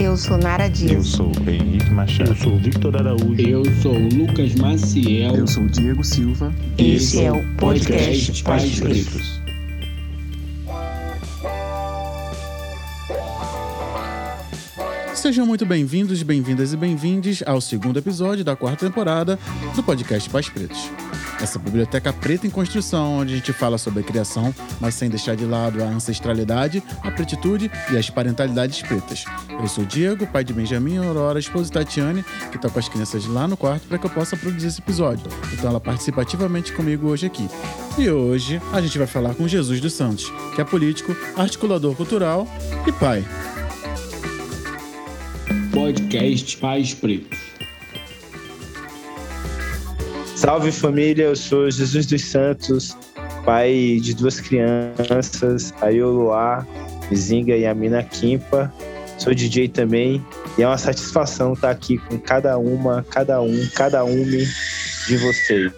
Eu sou Nara Dias. Eu sou Henrique Machado. Eu sou Victor Araújo. Eu sou Lucas Maciel. Eu sou Diego Silva. Esse é o podcast Pais Pretos. Sejam muito bem-vindos, bem-vindas e bem-vindes ao segundo episódio da quarta temporada do podcast Pais Pretos. Essa biblioteca preta em construção, onde a gente fala sobre a criação, mas sem deixar de lado a ancestralidade, a pretitude e as parentalidades pretas. Eu sou o Diego, pai de Benjamin, Aurora, esposa Tatiane, que está com as crianças lá no quarto para que eu possa produzir esse episódio. Então ela participa ativamente comigo hoje aqui. E hoje a gente vai falar com Jesus dos Santos, que é político, articulador cultural e pai. Podcast Pais Pretos. Salve família, eu sou Jesus dos Santos, pai de duas crianças, a Ioluá, Zinga e a Mina Quimpa. Sou DJ também e é uma satisfação estar aqui com cada uma, cada um, cada um de vocês.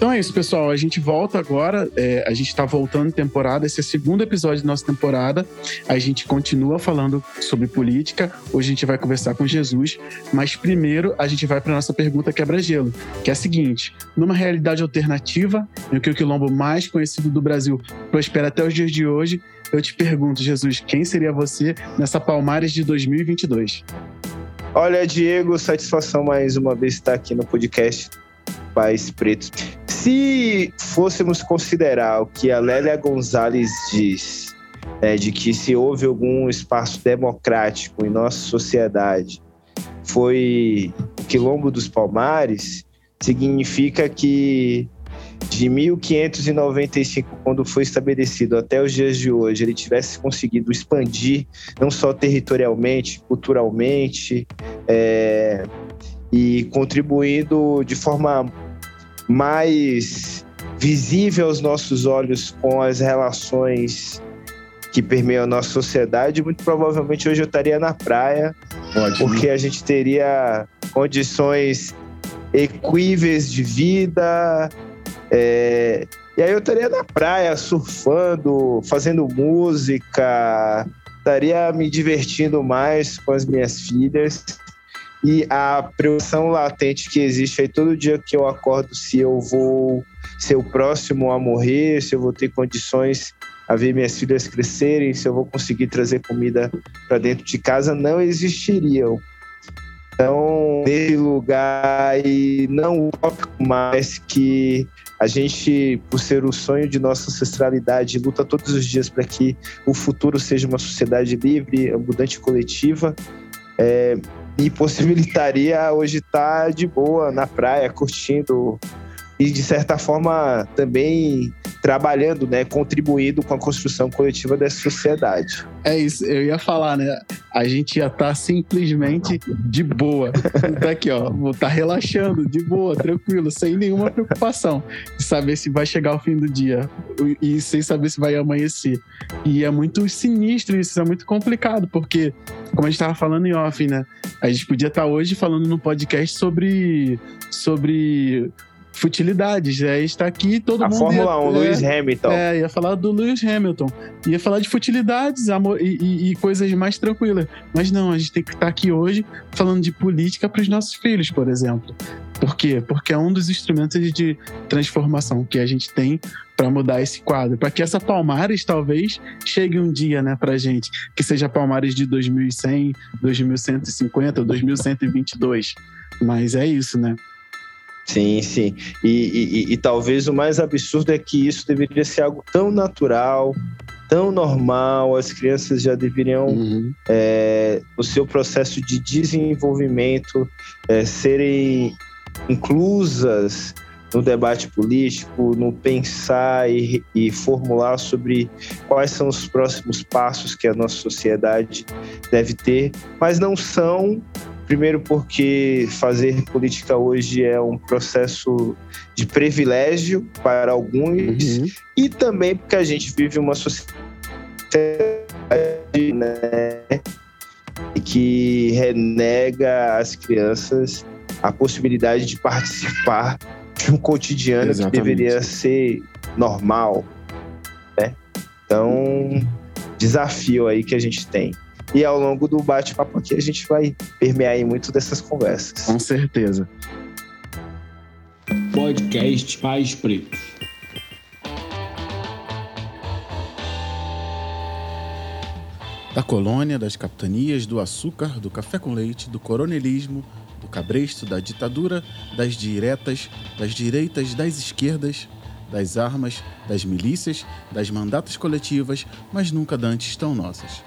Então é isso, pessoal. A gente volta agora. É, a gente está voltando em temporada. Esse é o segundo episódio da nossa temporada. A gente continua falando sobre política. Hoje a gente vai conversar com Jesus. Mas primeiro a gente vai para nossa pergunta quebra-gelo, que é a seguinte: numa realidade alternativa, em que o quilombo mais conhecido do Brasil prospera até os dias de hoje, eu te pergunto, Jesus, quem seria você nessa Palmares de 2022? Olha, Diego, satisfação mais uma vez estar aqui no podcast Pais Pretos. Se fôssemos considerar o que a Lélia Gonzalez diz, né, de que se houve algum espaço democrático em nossa sociedade, foi Quilombo dos Palmares, significa que de 1595, quando foi estabelecido até os dias de hoje, ele tivesse conseguido expandir não só territorialmente, culturalmente, é, e contribuindo de forma mais visível aos nossos olhos com as relações que permeiam a nossa sociedade, muito provavelmente hoje eu estaria na praia, porque a gente teria condições equíveis de vida. É, e aí eu estaria na praia, surfando, fazendo música, estaria me divertindo mais com as minhas filhas. E a preocupação latente que existe aí todo dia que eu acordo, se eu vou ser o próximo a morrer, se eu vou ter condições a ver minhas filhas crescerem, se eu vou conseguir trazer comida para dentro de casa, não existiriam. Então, nesse lugar e não utópico mais que a gente, por ser o sonho de nossa ancestralidade, luta todos os dias para que o futuro seja uma sociedade livre, abundante e coletiva. É, me possibilitaria hoje estar de boa na praia, curtindo e de certa forma também trabalhando, né, contribuindo com a construção coletiva dessa sociedade. É isso, eu ia falar, né? A gente ia estar simplesmente de boa. Tá aqui, ó, vou estar relaxando, de boa, tranquilo, sem nenhuma preocupação de saber se vai chegar o fim do dia e sem saber se vai amanhecer. E é muito sinistro isso, é muito complicado, porque, como a gente estava falando em off, né? A gente podia estar hoje falando no podcast sobre, sobre futilidades. Aí está aqui todo a mundo. Fórmula ia, 1, é, Lewis Hamilton. É, ia falar do Lewis Hamilton. Ia falar de futilidades amor, e, e, e, coisas mais tranquilas. Mas não, a gente tem que estar aqui hoje falando de política para os nossos filhos, por exemplo. Por quê? Porque é um dos instrumentos de transformação que a gente tem para mudar esse quadro, para que essa Palmares talvez chegue um dia, né, para gente, que seja Palmares de 2100, 2150, 2122. Mas é isso, né? Sim, sim. E, e, e, talvez o mais absurdo é que isso deveria ser algo tão natural, tão normal, as crianças já deveriam, uhum. é, no seu processo de desenvolvimento, é, serem inclusas no debate político, no pensar e, e, formular sobre quais são os próximos passos que a nossa sociedade deve ter, mas não são Primeiro, porque fazer política hoje é um processo de privilégio para alguns, uhum. e também porque a gente vive uma sociedade né, que renega às crianças a possibilidade de participar de um cotidiano Exatamente. que deveria ser normal. Né? Então, desafio aí que a gente tem. E ao longo do bate-papo aqui a gente vai permear muito dessas conversas. Com certeza. Podcast Pais Pretos. Da colônia, das capitanias, do açúcar, do café com leite, do coronelismo, do cabresto, da ditadura, das diretas, das direitas, das esquerdas, das armas, das milícias, das mandatas coletivas, mas nunca dantes tão nossas.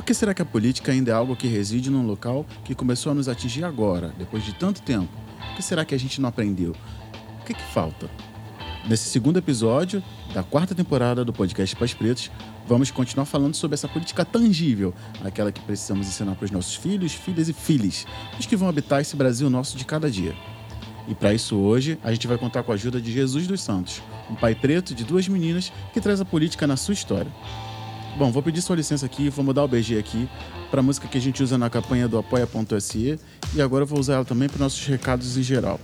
Por que será que a política ainda é algo que reside num local que começou a nos atingir agora, depois de tanto tempo? Por que será que a gente não aprendeu? O que, que falta? Nesse segundo episódio da quarta temporada do podcast Pais Pretos, vamos continuar falando sobre essa política tangível, aquela que precisamos ensinar para os nossos filhos, filhas e filhos, os que vão habitar esse Brasil nosso de cada dia. E para isso hoje, a gente vai contar com a ajuda de Jesus dos Santos, um pai preto de duas meninas que traz a política na sua história. Bom, vou pedir sua licença aqui, vou mudar o BG aqui para a música que a gente usa na campanha do apoia.se e agora eu vou usar ela também para nossos recados em geral.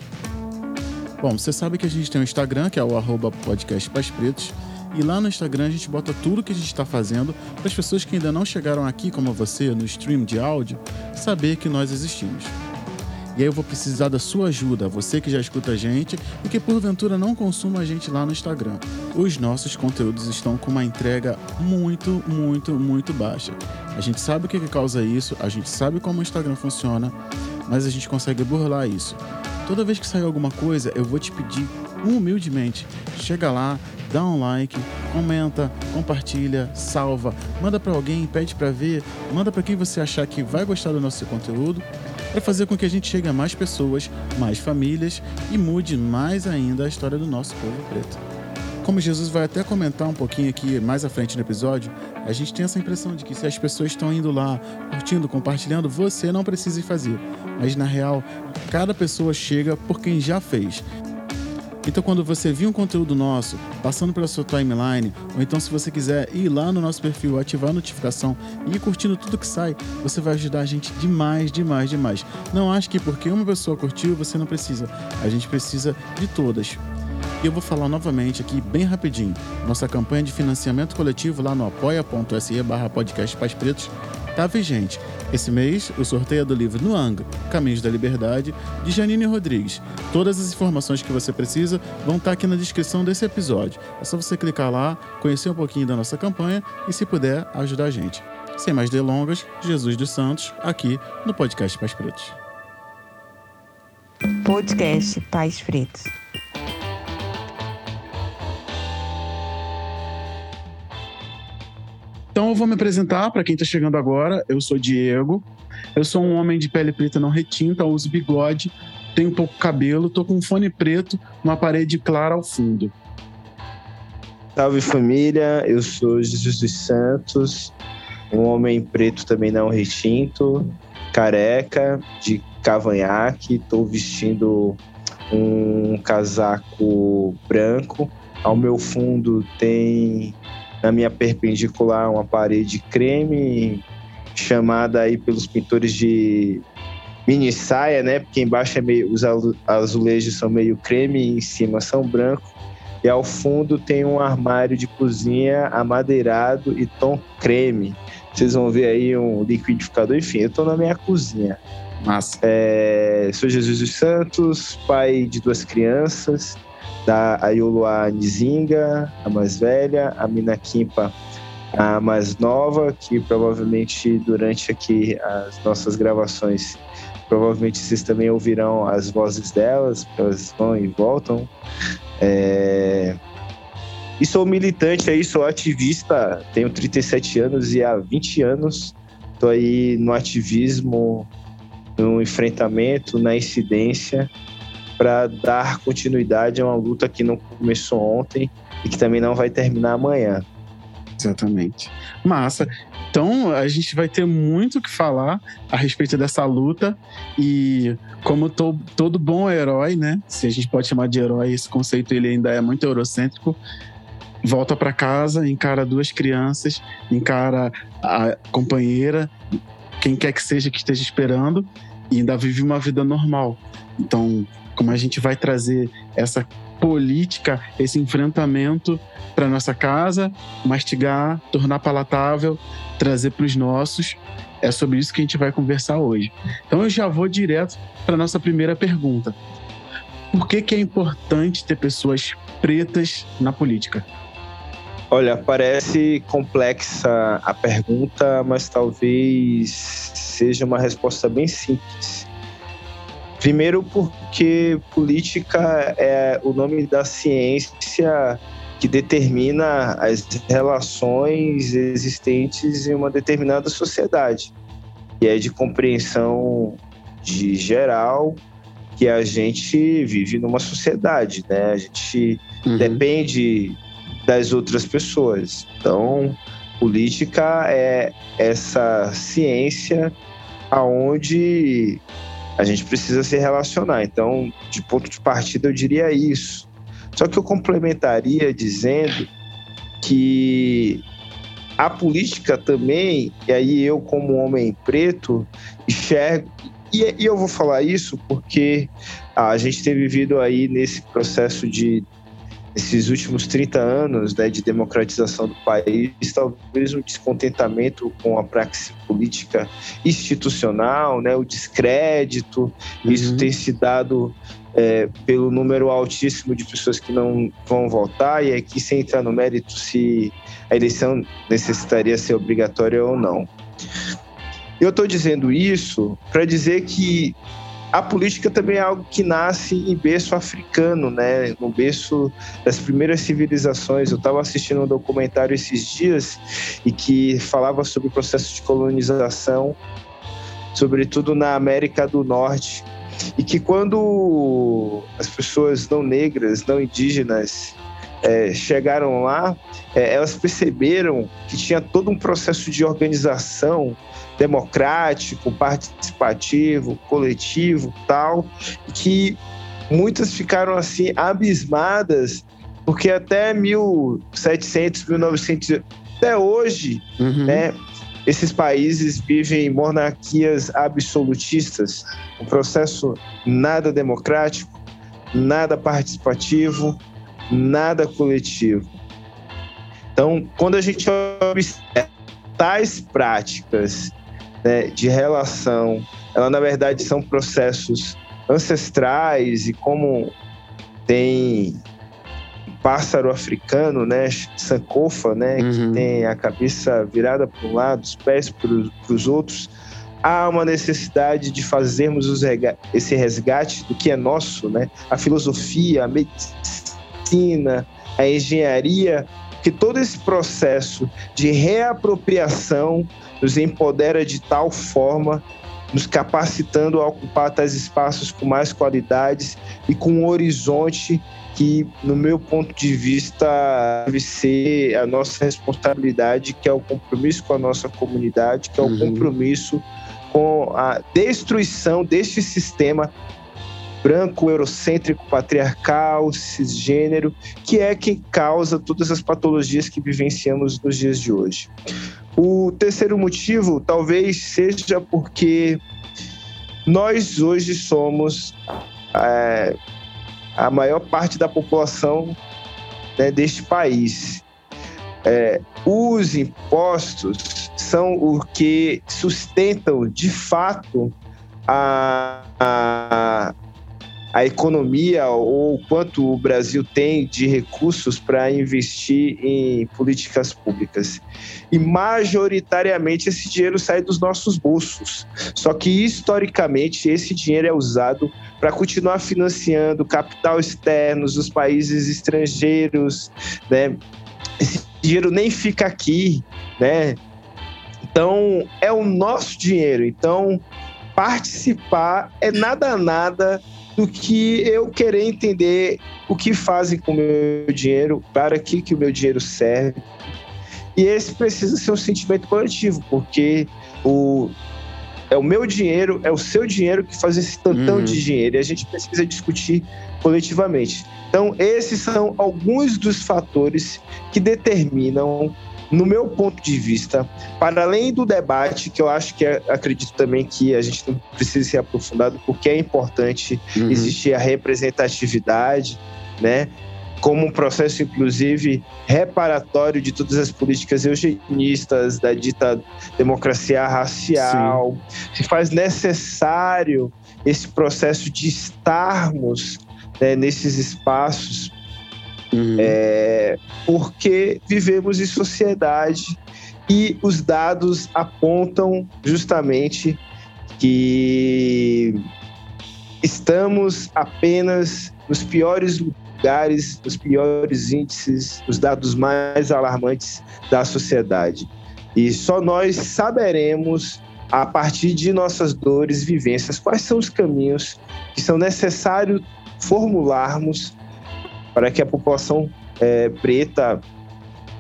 Bom, você sabe que a gente tem um Instagram, que é o arroba Pretos, e lá no Instagram a gente bota tudo que a gente está fazendo para as pessoas que ainda não chegaram aqui, como você, no stream de áudio, saber que nós existimos. E aí eu vou precisar da sua ajuda, você que já escuta a gente e que porventura não consuma a gente lá no Instagram. Os nossos conteúdos estão com uma entrega muito, muito, muito baixa. A gente sabe o que, que causa isso, a gente sabe como o Instagram funciona, mas a gente consegue burlar isso. Toda vez que sair alguma coisa, eu vou te pedir humildemente, chega lá, dá um like, comenta, compartilha, salva, manda para alguém, pede para ver, manda para quem você achar que vai gostar do nosso conteúdo, para fazer com que a gente chegue a mais pessoas, mais famílias e mude mais ainda a história do nosso povo preto. Como Jesus vai até comentar um pouquinho aqui mais à frente no episódio, a gente tem essa impressão de que se as pessoas estão indo lá, curtindo, compartilhando, você não precisa ir fazer. Mas na real, cada pessoa chega por quem já fez. Então, quando você vir um conteúdo nosso passando pela sua timeline, ou então se você quiser ir lá no nosso perfil, ativar a notificação e ir curtindo tudo que sai, você vai ajudar a gente demais, demais, demais. Não acho que porque uma pessoa curtiu, você não precisa. A gente precisa de todas. E eu vou falar novamente aqui, bem rapidinho. Nossa campanha de financiamento coletivo lá no apoia.se barra podcast Pais Pretos tá vigente. Esse mês, o sorteio é do livro Nuang, Caminhos da Liberdade, de Janine Rodrigues. Todas as informações que você precisa vão estar aqui na descrição desse episódio. É só você clicar lá, conhecer um pouquinho da nossa campanha e, se puder, ajudar a gente. Sem mais delongas, Jesus dos Santos, aqui no podcast Pais Pretos. Podcast Pais Pretos. Então eu vou me apresentar para quem está chegando agora. Eu sou Diego. Eu sou um homem de pele preta não retinta, uso bigode, tenho pouco cabelo, tô com um fone preto, uma parede clara ao fundo. Salve família, eu sou Jesus dos Santos, um homem preto também não retinto, careca, de cavanhaque, estou vestindo um casaco branco. Ao meu fundo tem na minha perpendicular uma parede creme, chamada aí pelos pintores de mini saia, né? Porque embaixo é meio, os azulejos são meio creme e em cima são branco. E ao fundo tem um armário de cozinha amadeirado e tom creme. Vocês vão ver aí um liquidificador. Enfim, eu estou na minha cozinha. Massa. É, sou Jesus dos Santos, pai de duas crianças da Ayuluá Nizinga, a mais velha, a Mina Kimpa, a mais nova, que provavelmente durante aqui as nossas gravações, provavelmente vocês também ouvirão as vozes delas, porque elas vão e voltam. É... E sou militante aí, sou ativista, tenho 37 anos e há 20 anos estou aí no ativismo, no enfrentamento, na incidência para dar continuidade a uma luta que não começou ontem e que também não vai terminar amanhã. Exatamente. Massa. Então, a gente vai ter muito o que falar a respeito dessa luta. E como to, todo bom herói, né? Se a gente pode chamar de herói, esse conceito ele ainda é muito eurocêntrico. Volta para casa, encara duas crianças, encara a companheira, quem quer que seja que esteja esperando, e ainda vive uma vida normal. Então, como a gente vai trazer essa política, esse enfrentamento para nossa casa, mastigar, tornar palatável, trazer para os nossos. É sobre isso que a gente vai conversar hoje. Então eu já vou direto para nossa primeira pergunta. Por que, que é importante ter pessoas pretas na política? Olha, parece complexa a pergunta, mas talvez seja uma resposta bem simples. Primeiro, porque política é o nome da ciência que determina as relações existentes em uma determinada sociedade. E é de compreensão de geral que a gente vive numa sociedade, né? A gente uhum. depende das outras pessoas. Então, política é essa ciência aonde a gente precisa se relacionar. Então, de ponto de partida, eu diria isso. Só que eu complementaria dizendo que a política também, e aí eu, como homem preto, enxergo. E, e eu vou falar isso porque a gente tem vivido aí nesse processo de esses últimos 30 anos né, de democratização do país, talvez um descontentamento com a praxe política institucional, né, o descrédito, uhum. isso tem se dado é, pelo número altíssimo de pessoas que não vão votar, e aqui sem entrar no mérito se a eleição necessitaria ser obrigatória ou não. Eu estou dizendo isso para dizer que a política também é algo que nasce em berço africano, né? No berço das primeiras civilizações. Eu estava assistindo um documentário esses dias e que falava sobre o processo de colonização, sobretudo na América do Norte, e que quando as pessoas não negras, não indígenas é, chegaram lá, é, elas perceberam que tinha todo um processo de organização democrático, participativo, coletivo, tal, que muitas ficaram assim abismadas, porque até 1700, 1900, até hoje, uhum. né, esses países vivem monarquias absolutistas, um processo nada democrático, nada participativo, nada coletivo. Então, quando a gente observa tais práticas né, de relação, ela na verdade são processos ancestrais e como tem pássaro africano, né, sankofa, né, uhum. que tem a cabeça virada para um lado, os pés para os outros, há uma necessidade de fazermos esse resgate do que é nosso, né, a filosofia, a medicina, a engenharia, que todo esse processo de reapropriação nos empodera de tal forma, nos capacitando a ocupar tais espaços com mais qualidades e com um horizonte que, no meu ponto de vista, deve ser a nossa responsabilidade, que é o compromisso com a nossa comunidade, que é o uhum. compromisso com a destruição deste sistema branco, eurocêntrico, patriarcal, cisgênero, que é quem causa todas as patologias que vivenciamos nos dias de hoje. O terceiro motivo talvez seja porque nós hoje somos é, a maior parte da população né, deste país. É, os impostos são o que sustentam de fato a, a, a economia ou quanto o Brasil tem de recursos para investir em políticas públicas. E majoritariamente esse dinheiro sai dos nossos bolsos. Só que historicamente esse dinheiro é usado para continuar financiando capital externo dos países estrangeiros, né? Esse dinheiro nem fica aqui, né? Então é o nosso dinheiro. Então participar é nada nada do que eu querer entender o que fazem com o meu dinheiro, para que, que o meu dinheiro serve. E esse precisa ser um sentimento coletivo, porque o, é o meu dinheiro, é o seu dinheiro que faz esse tantão uhum. de dinheiro. E a gente precisa discutir coletivamente. Então, esses são alguns dos fatores que determinam no meu ponto de vista, para além do debate, que eu acho que é, acredito também que a gente não precisa ser aprofundado, porque é importante uhum. existir a representatividade, né? Como um processo, inclusive, reparatório de todas as políticas eugenistas, da dita democracia racial. Sim. Se faz necessário esse processo de estarmos né, nesses espaços, uhum. é, porque vivemos em sociedade e os dados apontam justamente que estamos apenas nos piores lugares, nos piores índices, os dados mais alarmantes da sociedade. E só nós saberemos, a partir de nossas dores, vivências, quais são os caminhos que são necessários formularmos para que a população é, preta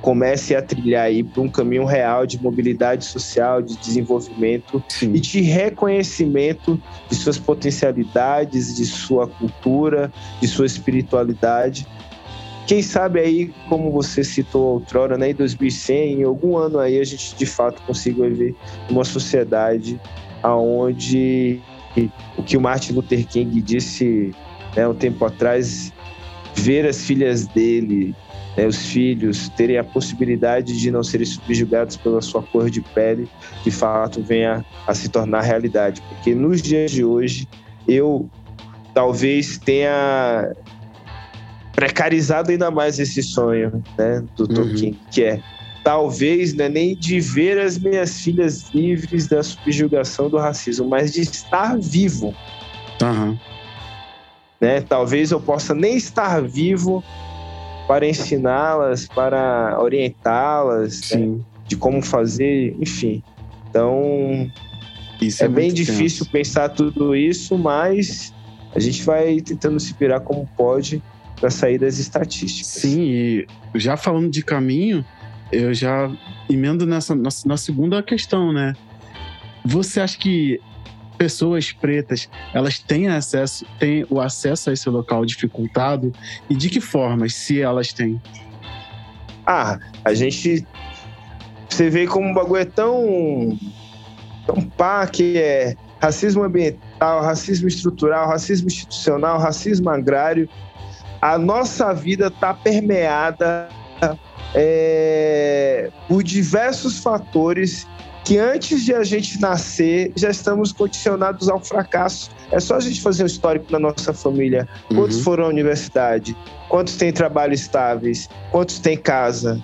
comece a trilhar aí para um caminho real de mobilidade social, de desenvolvimento Sim. e de reconhecimento de suas potencialidades, de sua cultura, de sua espiritualidade. Quem sabe aí, como você citou outrora, né, em 2100, em algum ano aí a gente de fato consiga ver uma sociedade aonde o que o Martin Luther King disse né, um tempo atrás, ver as filhas dele né, os filhos terem a possibilidade de não serem subjugados pela sua cor de pele, de fato venha a se tornar realidade. Porque nos dias de hoje, eu talvez tenha precarizado ainda mais esse sonho né, do uhum. Tolkien, que é talvez né, nem de ver as minhas filhas livres da subjugação do racismo, mas de estar vivo. Uhum. Né? Talvez eu possa nem estar vivo para ensiná-las, para orientá-las né, de como fazer, enfim. Então, isso é, é bem difícil tenso. pensar tudo isso, mas a gente vai tentando se virar como pode para sair das estatísticas. Sim, e já falando de caminho, eu já emendo nessa na, na segunda questão, né? Você acha que pessoas pretas elas têm acesso têm o acesso a esse local dificultado? E de que formas se elas têm? Ah a gente você vê como o bagulho é tão tão pá que é racismo ambiental racismo estrutural racismo institucional racismo agrário. A nossa vida está permeada é, por diversos fatores que antes de a gente nascer já estamos condicionados ao fracasso. É só a gente fazer um histórico na nossa família. Quantos uhum. foram à universidade? Quantos têm trabalho estáveis? Quantos têm casa?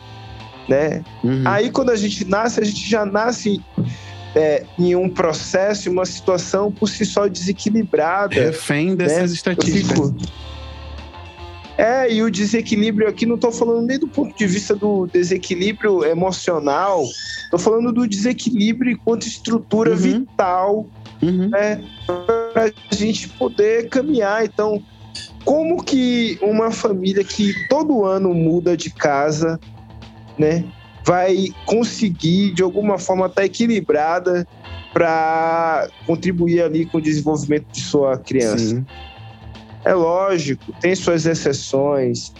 Né? Uhum. Aí quando a gente nasce, a gente já nasce é, em um processo, em uma situação por si só desequilibrada. Refém dessas né? estatísticas. Fico... É, e o desequilíbrio aqui não estou falando nem do ponto de vista do desequilíbrio emocional, estou falando do desequilíbrio enquanto estrutura uhum. vital uhum. Né, para a gente poder caminhar. Então, como que uma família que todo ano muda de casa, né, vai conseguir de alguma forma estar tá equilibrada para contribuir ali com o desenvolvimento de sua criança? Sim. É lógico, tem suas exceções.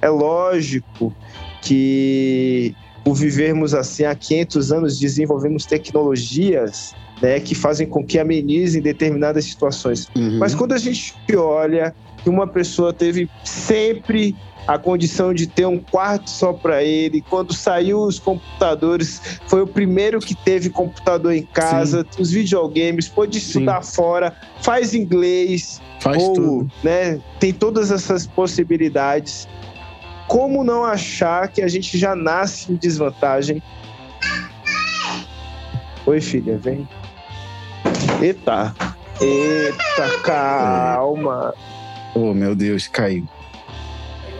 É lógico que por vivermos assim há 500 anos desenvolvemos tecnologias né, que fazem com que amenizem determinadas situações. Uhum. Mas quando a gente olha que uma pessoa teve sempre a condição de ter um quarto só para ele. Quando saiu os computadores, foi o primeiro que teve computador em casa, Sim. os videogames, pôde estudar Sim. fora, faz inglês, faz ou, tudo. né, tem todas essas possibilidades. Como não achar que a gente já nasce em desvantagem? Oi, filha, vem. Eita. Eita, calma. Oh, meu Deus, caiu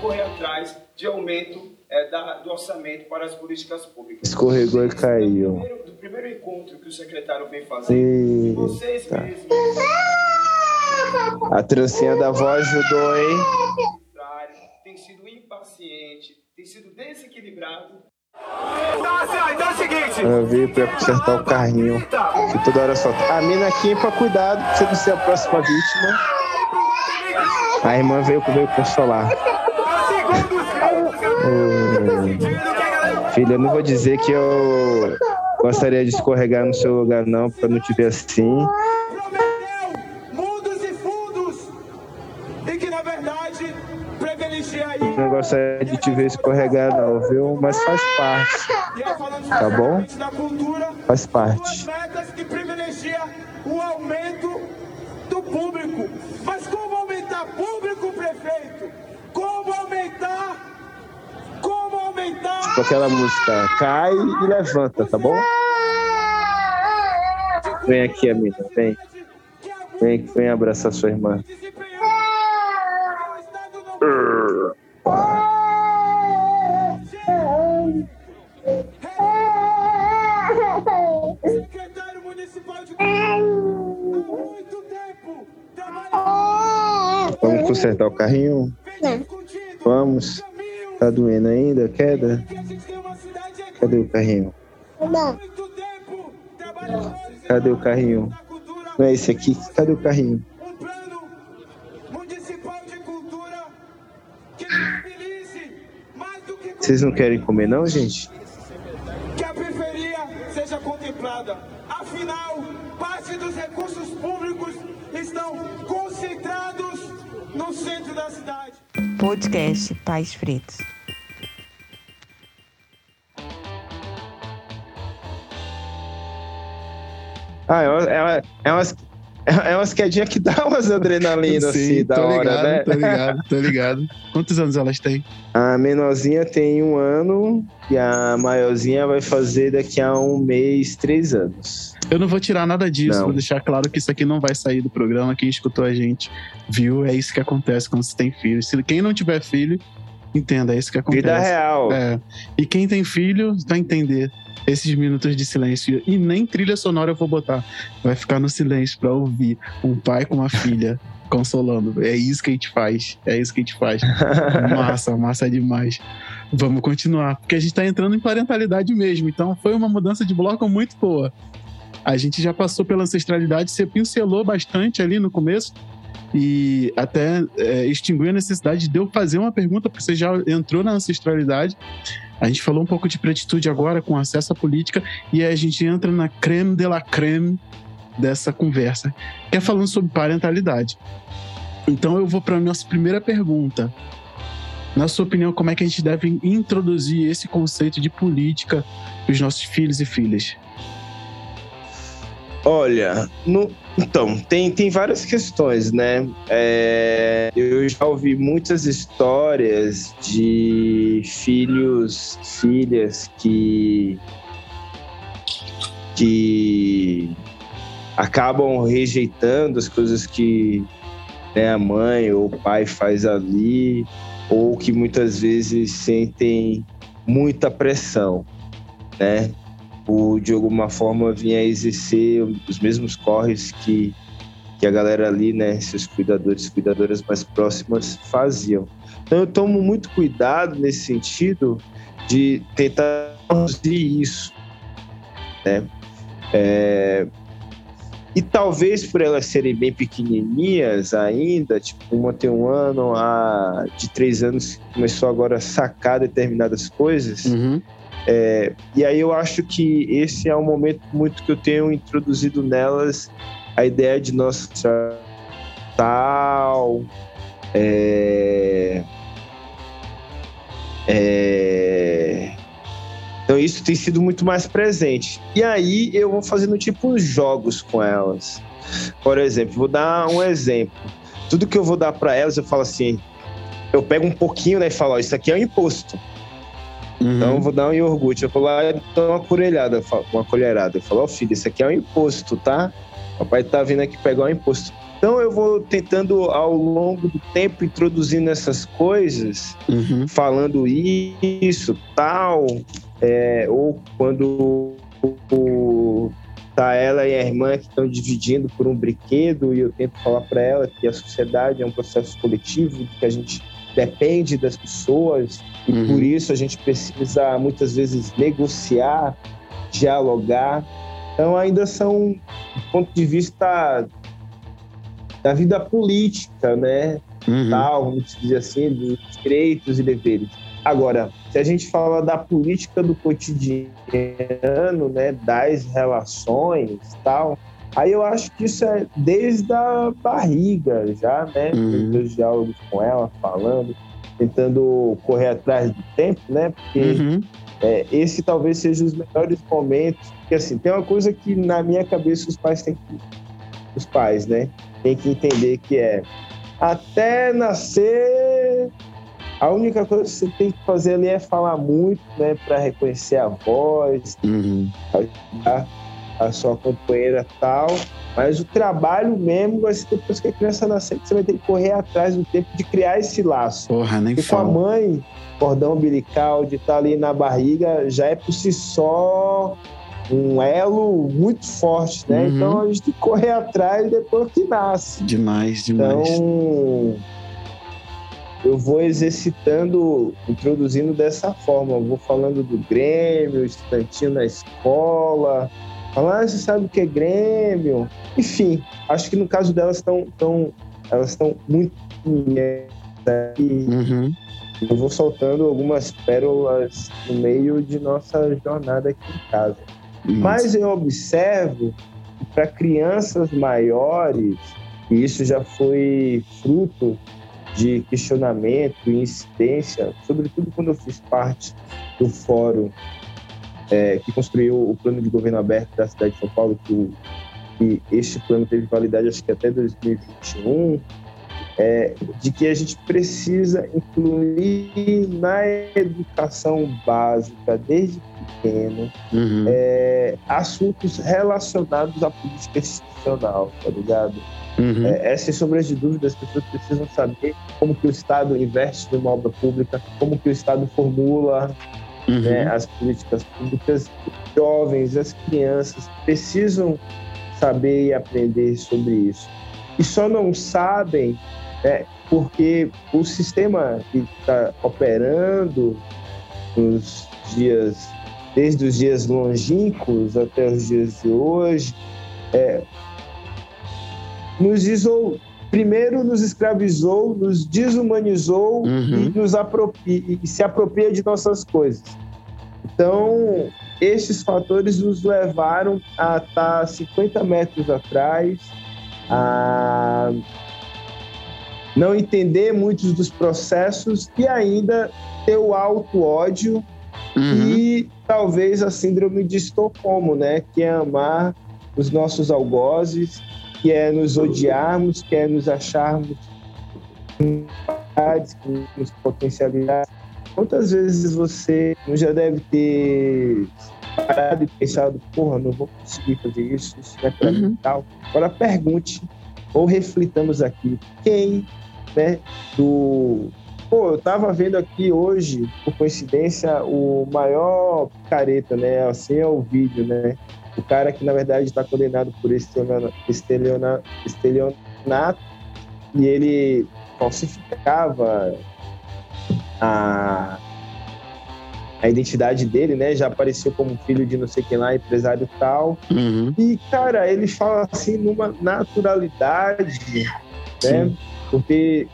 correr atrás de aumento é, da, do orçamento para as políticas públicas. Escorregou e caiu. Do primeiro, do primeiro encontro que o secretário vem fazendo, vocês mesmos. A trancinha da avó ajudou, hein? Tem sido impaciente, tem sido desequilibrado. Então, assim, ó, então é o seguinte. Eu vi pra consertar o carrinho. Que toda hora só. A mina aqui pra cuidado, pra você não ser a próxima vítima. A irmã veio, veio consolar. filha, eu não vou dizer que eu gostaria de escorregar no seu lugar, não, para não te ver assim. Gostaria de te ver escorregar, não, viu? Mas faz parte. Tá bom? Faz parte. que privilegia o aumento do público. Mas como aumentar público, prefeito? Como aumentar? Como aumentar? Tipo aquela música, cai e levanta, tá bom? Vem aqui, amiga, vem. Vem, vem abraçar sua irmã. Secretário Municipal de Há muito tempo Vamos consertar o carrinho? discutindo Vamos. Tá doendo ainda? Queda? Cadê o carrinho? Trabalhando Cadê o carrinho? Não é esse aqui? Cadê o carrinho? Um plano municipal de cultura que viabilize mais do que Vocês não querem comer, não, gente? que a periferia seja contemplada. Afinal, parte dos recursos públicos estão concentrados no centro da cidade. Podcast Pais Pretos. Ah, é, uma- é, uma- é umas, é umas quedinhas que dá umas adrenalinas, assim, da tô hora, ligado, né? tô ligado, tô ligado. Quantos anos elas têm? A menorzinha tem um ano e a maiorzinha vai fazer daqui a um mês, três anos. Eu não vou tirar nada disso, Não. vou deixar claro que isso aqui não vai sair do programa. Quem escutou a gente viu, é isso que acontece quando você tem filho. Se quem não tiver filho, entenda, é isso que acontece. Vida real. É. E quem tem filho vai entender esses minutos de silêncio. E nem trilha sonora eu vou botar. Vai ficar no silêncio pra ouvir um pai com uma filha consolando. É isso que a gente faz. É isso que a gente faz. Massa, massa demais. Vamos continuar, porque a gente tá entrando em parentalidade mesmo. Então foi uma mudança de bloco muito boa. A gente já passou pela ancestralidade, você pincelou bastante ali no começo e até é, extinguiu a necessidade de eu fazer uma pergunta, porque você já entrou na ancestralidade. A gente falou um pouco de pretitude agora com acesso à política e aí a gente entra na creme de la creme dessa conversa, que é falando sobre parentalidade. Então eu vou para a nossa primeira pergunta. Na sua opinião, como é que a gente deve introduzir esse conceito de política para os nossos filhos e filhas? Olha, no- então, tem, tem várias questões, né? É, eu já ouvi muitas histórias de filhos, filhas que, que acabam rejeitando as coisas que né, a mãe ou o pai faz ali, ou que muitas vezes sentem muita pressão, né? Por de alguma forma vir a exercer os mesmos corres que, que a galera ali, né, seus cuidadores cuidadoras mais próximas faziam. Então eu tomo muito cuidado nesse sentido de tentar reduzir isso, né? É, E talvez por elas serem bem pequenininhas ainda, tipo, uma tem um ano, a de três anos começou agora a sacar determinadas coisas, é, e aí eu acho que esse é um momento muito que eu tenho introduzido nelas a ideia de nossa tal é, é, então isso tem sido muito mais presente. E aí eu vou fazendo tipo jogos com elas. Por exemplo vou dar um exemplo. Tudo que eu vou dar para elas eu falo assim eu pego um pouquinho né, e falo ó, isso aqui é um imposto então eu vou dar um iogurte. Eu vou lá e dou uma colherada, falo- uma colherada. Eu falo, ó filho, isso aqui é um imposto, tá? Papai tá vindo aqui pegar um imposto. Então eu vou tentando ao longo do tempo introduzindo essas coisas, Uhum. falando isso, tal, é, ou quando o- tá ela e a irmã que estão dividindo por um brinquedo e eu tento falar para ela que a sociedade é um processo coletivo, que a gente depende das pessoas e Uhum. por isso a gente precisa muitas vezes negociar, dialogar. Então ainda são do ponto de vista da vida política, né? Uhum. tal, vamos dizer assim, dos direitos e deveres. Agora, se a gente fala da política do cotidiano, né, das relações tal, aí eu acho que isso é desde a barriga já, né, Uhum. dos diálogos com ela, falando. tentando correr atrás do tempo, né? Porque Uhum. é, esse talvez seja os melhores momentos. Porque assim, tem uma coisa que na minha cabeça os pais têm que. Os pais, né? Tem que entender que é até nascer. A única coisa que você tem que fazer ali é falar muito, né? Para reconhecer a voz, Uhum. ajudar a sua companheira tal. Mas o trabalho mesmo vai ser depois que a criança nascer, que você vai ter que correr atrás do tempo de criar esse laço. Porra, nem E com a fala. mãe, cordão umbilical, de estar ali na barriga, já é por si só um elo muito forte, né? Uhum. Então a gente tem que correr atrás depois que nasce. Demais, demais. Então eu vou exercitando, introduzindo dessa forma. Eu vou falando do Grêmio, estudantinho na escola. Falar, ah, você sabe o que é Grêmio? Enfim, acho que no caso delas estão tão, elas estão muito né? e Uhum. eu vou soltando algumas pérolas no meio de nossa jornada aqui em casa. Mas eu observo que para crianças maiores, e isso já foi fruto de questionamento e incidência, sobretudo quando eu fiz parte do fórum é, que construiu o plano de governo aberto da cidade de São Paulo, que, que este plano teve validade acho que até 2021, é, de que a gente precisa incluir na educação básica, desde pequeno, Uhum. é, assuntos relacionados à política institucional, tá ligado? Uhum. É, é, sem sombra de dúvida, as pessoas precisam saber como que o Estado investe numa obra pública, como que o Estado formula Uhum. né, as políticas públicas. Os jovens, as crianças precisam saber e aprender sobre isso. E só não sabem né, porque o sistema que está operando nos dias, desde os dias longínquos até os dias de hoje, é, nos isou, primeiro nos escravizou, nos desumanizou Uhum. e, nos apropria, e se apropria de nossas coisas. Então, esses fatores nos levaram a estar 50 metros atrás, a não entender muitos dos processos e ainda ter o alto ódio Uhum. e talvez a síndrome de Estocolmo, né? Que é amar os nossos algozes, que é nos odiarmos, que é nos acharmos nos potencialidades. Quantas vezes você não já deve ter parado e pensado, porra, não vou conseguir fazer isso, isso não é pra mim Uhum. tal. Agora pergunte, ou reflitamos aqui, quem, né, do... Pô, eu tava vendo aqui hoje, por coincidência, o maior careta, né, assim é o vídeo, né, o cara que na verdade está condenado por estelionato, e ele falsificava a, a identidade dele, né? Já apareceu como filho de não sei quem lá, empresário tal. Uhum. E, cara, ele fala assim numa naturalidade, né? Por ter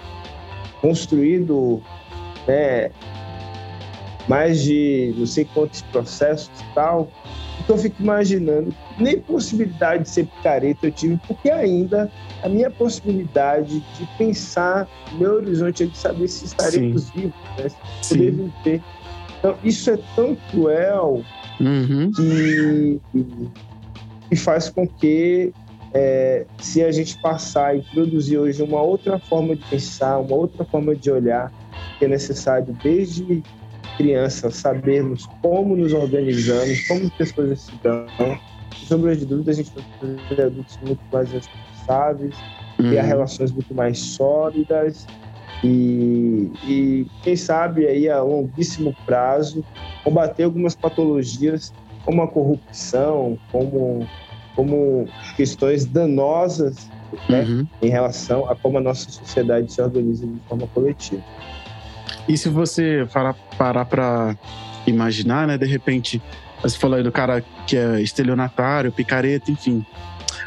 construído né, mais de não sei quantos processos e tal. Eu fico imaginando, nem possibilidade de ser picareta eu tive, porque ainda a minha possibilidade de pensar meu horizonte é de saber se estaremos vivos, né? se viver. Então, isso é tão cruel Uhum. que, que faz com que, é, se a gente passar e produzir hoje uma outra forma de pensar, uma outra forma de olhar, que é necessário desde criança sabermos como nos organizamos, como que as coisas se dão. Sem sombra de dúvida, a gente vai ser adultos muito mais responsáveis, criar Uhum. relações muito mais sólidas e, e, quem sabe aí a longuíssimo prazo combater algumas patologias como a corrupção, como, como questões danosas né, Uhum. em relação a como a nossa sociedade se organiza de forma coletiva. E se você parar, parar imaginar, né? De repente, você falou aí do cara que é estelionatário, picareta, enfim.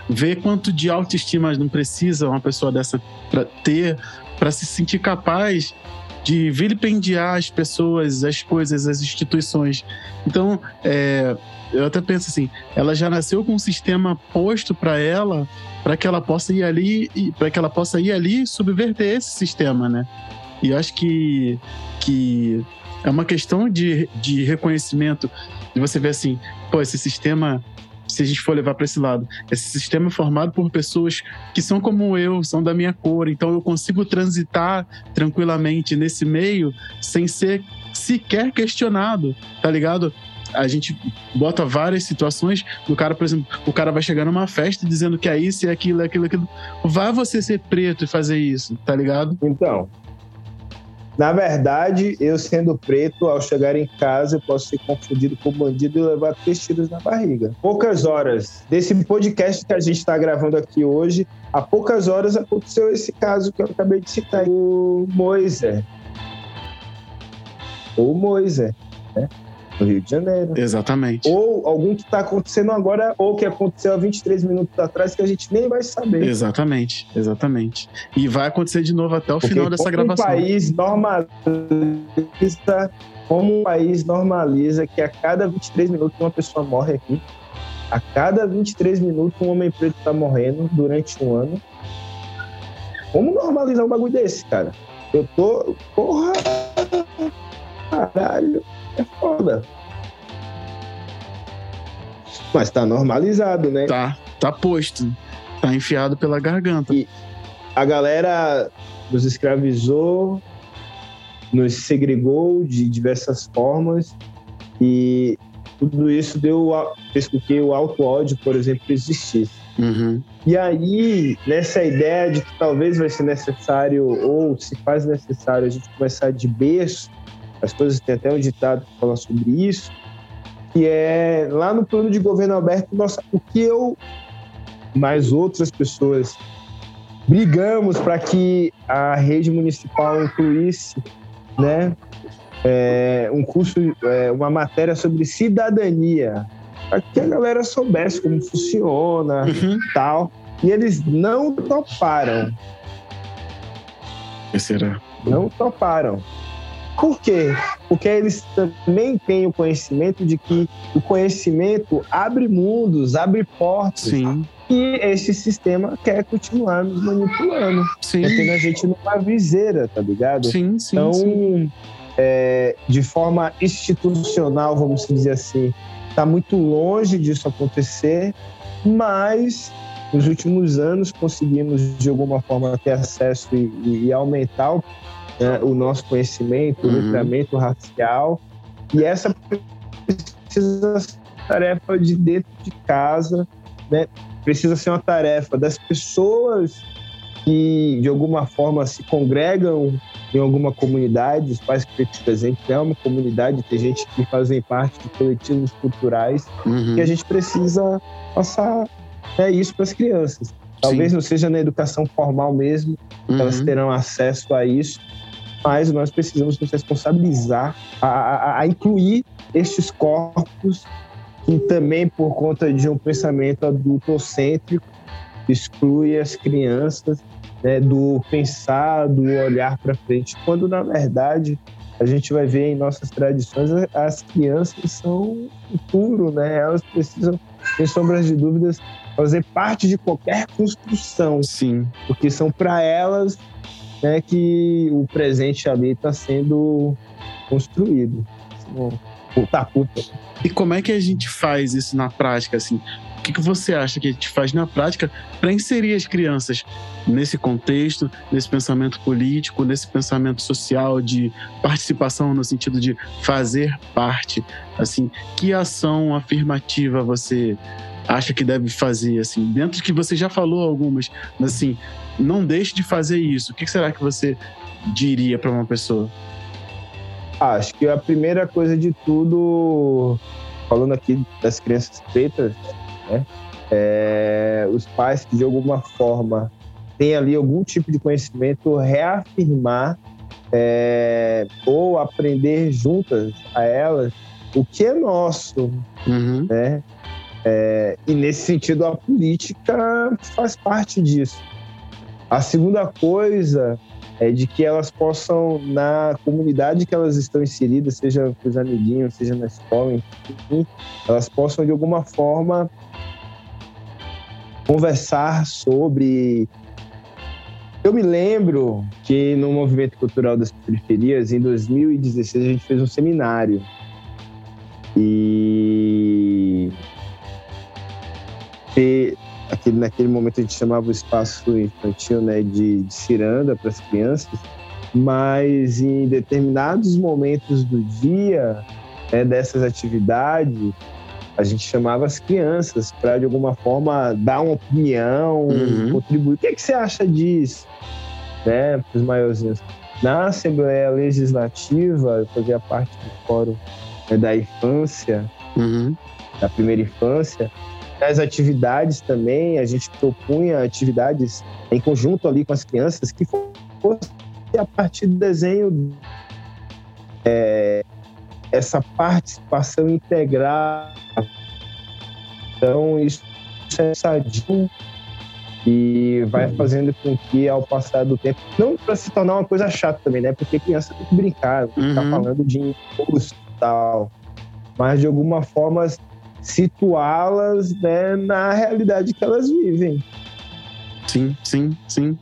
Ver quanto de autoestima não precisa uma pessoa dessa pra ter para se sentir capaz de vilipendiar as pessoas, as coisas, as instituições. Então, é, eu até penso assim, ela já nasceu com um sistema posto para ela, para que ela possa ir ali, para que ela possa ir ali e subverter esse sistema, né? E acho que, que é uma questão de, de reconhecimento, de você ver assim, pô, esse sistema se a gente for levar para esse lado. Esse sistema é formado por pessoas que são como eu, são da minha cor, então eu consigo transitar tranquilamente nesse meio sem ser sequer questionado, tá ligado? A gente bota várias situações do cara, por exemplo, o cara vai chegar numa festa dizendo que é isso, é aquilo, é aquilo, é aquilo. Vai você ser preto e fazer isso, tá ligado? Então, na verdade, eu sendo preto, ao chegar em casa, eu posso ser confundido com bandido e levar três tiros na barriga. Poucas horas desse podcast que a gente está gravando aqui hoje, há poucas horas aconteceu esse caso que eu acabei de citar, o Moisés. O Moisés, né? No Rio de Janeiro. Exatamente. Ou algum que está acontecendo agora, ou que aconteceu há 23 minutos atrás, que a gente nem vai saber. Exatamente, exatamente. E vai acontecer de novo até o Porque final dessa gravação. Um país normaliza, como um país normaliza que a cada 23 minutos uma pessoa morre aqui. A cada 23 minutos um homem preto está morrendo durante um ano. Como normalizar um bagulho desse, cara? Eu tô. Porra! Caralho é foda. Mas tá normalizado, né? Tá, tá posto. Tá enfiado pela garganta. E a galera nos escravizou, nos segregou de diversas formas e tudo isso deu fez com que o auto ódio, por exemplo, existisse. Uhum. E aí, nessa ideia de que talvez vai ser necessário, ou se faz necessário, a gente começar de berço as coisas tem até um ditado que fala sobre isso, que é lá no plano de governo aberto, nossa, o que eu mais outras pessoas brigamos para que a rede municipal incluísse, né, é, um curso, é, uma matéria sobre cidadania, para que a galera soubesse como funciona, uhum. tal. E eles não toparam. será? Não toparam. Por quê? Porque eles também têm o conhecimento de que o conhecimento abre mundos, abre portas. Sim. E esse sistema quer continuar nos manipulando. Sim. Quer ter a gente numa viseira, tá ligado? Sim, sim. Então, sim. É, de forma institucional, vamos dizer assim, está muito longe disso acontecer, mas nos últimos anos conseguimos de alguma forma ter acesso e, e aumentar o né, o nosso conhecimento, uhum. o letramento racial. E essa precisa ser uma tarefa de dentro de casa, né? precisa ser uma tarefa das pessoas que de alguma forma se congregam em alguma comunidade, os pais que presente é uma comunidade, tem gente que fazem parte de coletivos culturais, uhum. que a gente precisa passar é, isso para as crianças. Talvez Sim. não seja na educação formal mesmo, uhum. elas terão acesso a isso, mas nós precisamos nos responsabilizar a, a, a incluir estes corpos que também por conta de um pensamento adultocêntrico exclui as crianças né, do pensar, do olhar para frente, quando na verdade a gente vai ver em nossas tradições as crianças são o futuro, né? Elas precisam, sem sombras de dúvidas, fazer parte de qualquer construção. Sim. Porque são para elas né, que o presente ali está sendo construído. Puta puta. E como é que a gente faz isso na prática, assim? O que, que você acha que a gente faz na prática para inserir as crianças nesse contexto, nesse pensamento político, nesse pensamento social de participação no sentido de fazer parte? Assim, que ação afirmativa você acha que deve fazer, assim, dentro que você já falou algumas, mas assim, não deixe de fazer isso. O que será que você diria para uma pessoa? Acho que a primeira coisa de tudo, falando aqui das crianças pretas, né, é, os pais que de alguma forma têm ali algum tipo de conhecimento, reafirmar é, ou aprender juntas a elas o que é nosso, uhum. né? É, e nesse sentido a política faz parte disso. A segunda coisa é de que elas possam, na comunidade que elas estão inseridas, seja com os amiguinhos, seja na escola, enfim, elas possam de alguma forma conversar sobre Eu me lembro que no Movimento Cultural das Periferias, em 2016, a gente fez um seminário. E. e aquele, naquele momento a gente chamava o espaço infantil né, de, de ciranda para as crianças, mas em determinados momentos do dia né, dessas atividades, a gente chamava as crianças para, de alguma forma, dar uma opinião, uhum. contribuir. O que, é que você acha disso? Né, para os maiorzinhos. Na Assembleia Legislativa, eu fazia parte do Fórum né, da Infância, uhum. da primeira infância. Nas atividades também, a gente propunha atividades em conjunto ali com as crianças que fosse a partir do desenho é, essa participação integral. Então, isso é sadio e vai uhum. fazendo com que, ao passar do tempo, não para se tornar uma coisa chata também, né? Porque criança tem que brincar, uhum. ficar falando de imposto e tal, mas de alguma forma situá-las né, na realidade que elas vivem. Sim, sim, sim.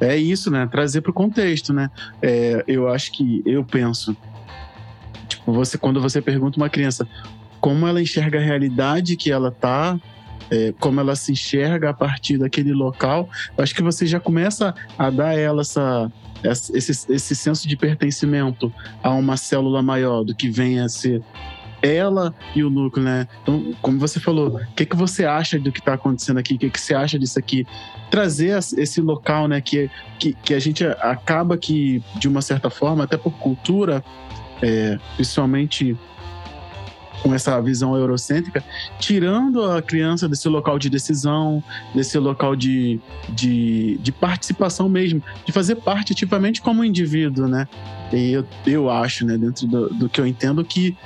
É isso, né? Trazer para o contexto, né? É, eu acho que eu penso você, quando você pergunta uma criança como ela enxerga a realidade que ela tá, é, como ela se enxerga a partir daquele local, eu acho que você já começa a dar ela essa, esse, esse senso de pertencimento a uma célula maior do que venha a ser ela e o núcleo, né? Então, como você falou, o que, que você acha do que está acontecendo aqui? O que, que você acha disso aqui? Trazer esse local, né? Que, que, que a gente acaba que, de uma certa forma, até por cultura, é, principalmente com essa visão eurocêntrica, tirando a criança desse local de decisão, desse local de, de, de participação mesmo, de fazer parte ativamente como indivíduo, né? E eu, eu acho, né, dentro do, do que eu entendo, que